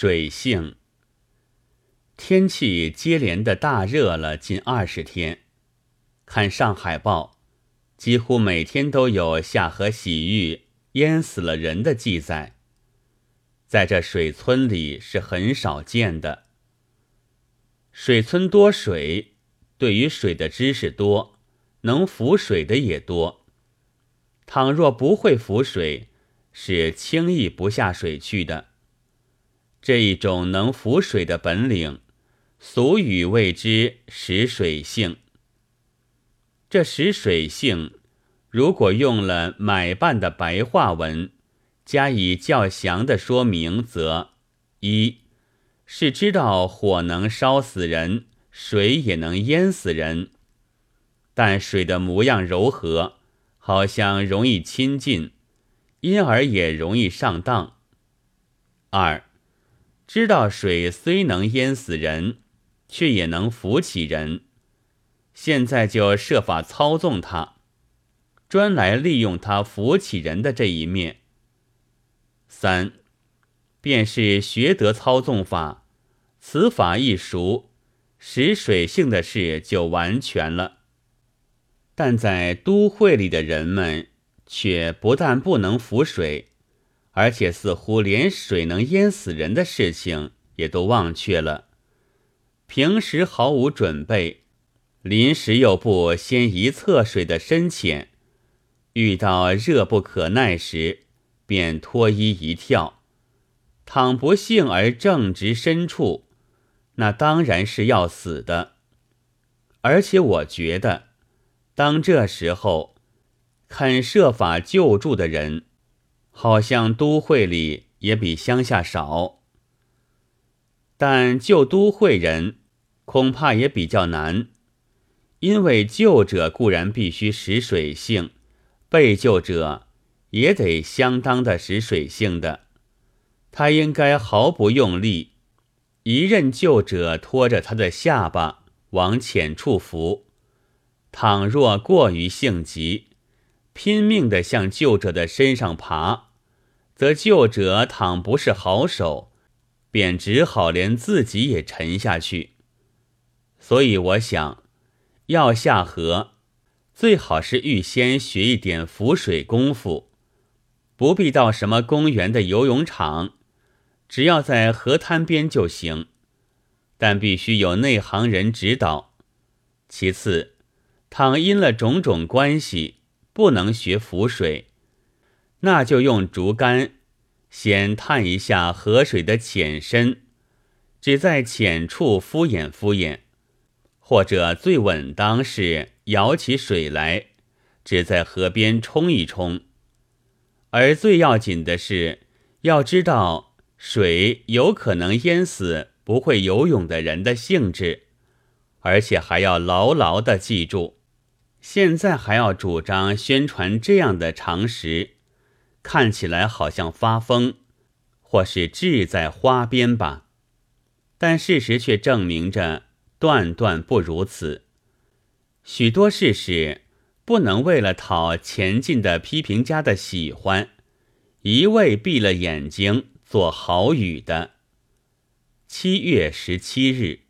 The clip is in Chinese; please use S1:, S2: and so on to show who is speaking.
S1: 水性。天气接连的大热了近二十天，看上海报，几乎每天都有下河洗浴淹死了人的记载。在这水村里是很少见的。水村多水，对于水的知识多，能浮水的也多。倘若不会浮水，是轻易不下水去的。这一种能浮水的本领，俗语谓之识水性。这识水性，如果用了买办的白话文，加以较详的说明，则一是知道火能烧死人，水也能淹死人，但水的模样柔和。好像容易亲近，因而也容易上当。二，知道水虽能淹死人，却也能浮起人，现在就设法操纵它，专来利用它浮起人的这一面。三，便是学得操纵法，此法一熟，使水性的事就完全了。但在都会里的人们，却不但不能浮水，而且似乎连水能淹死人的事情也都忘却了。平时毫无准备，临时又不先一测水的深浅，遇到热不可耐时，便脱衣一跳。倘不幸而正值深处，那当然是要死的。而且我觉得。当这时候，肯设法救助的人，好像都会里也比乡下少。但救都会人，恐怕也比较难，因为救者固然必须识水性，被救者也得相当的识水性的。他应该毫不用力，一任救者拖着他的下巴往浅处浮。倘若过于性急，拼命的向救者的身上爬，则救者倘不是好手，便只好连自己也沉下去。所以我想，要下河，最好是预先学一点浮水功夫，不必到什么公园的游泳场，只要在河滩边就行。但必须有内行人指导。其次。倘因了种种关系不能学浮水，那就用竹竿先探一下河水的浅深，只在浅处敷衍敷衍；或者最稳当是舀起水来，只在河边冲一冲。而最要紧的是，要知道水有可能淹死不会游泳的人的性质，而且还要牢牢的记住。现在还要主张宣传这样的常识，看起来好像发疯，或是志在花边吧。但事实却证明着断断不如此。许多事实不能为了讨前进的批评家的喜欢，一味闭了眼睛做好语的。七月十七日。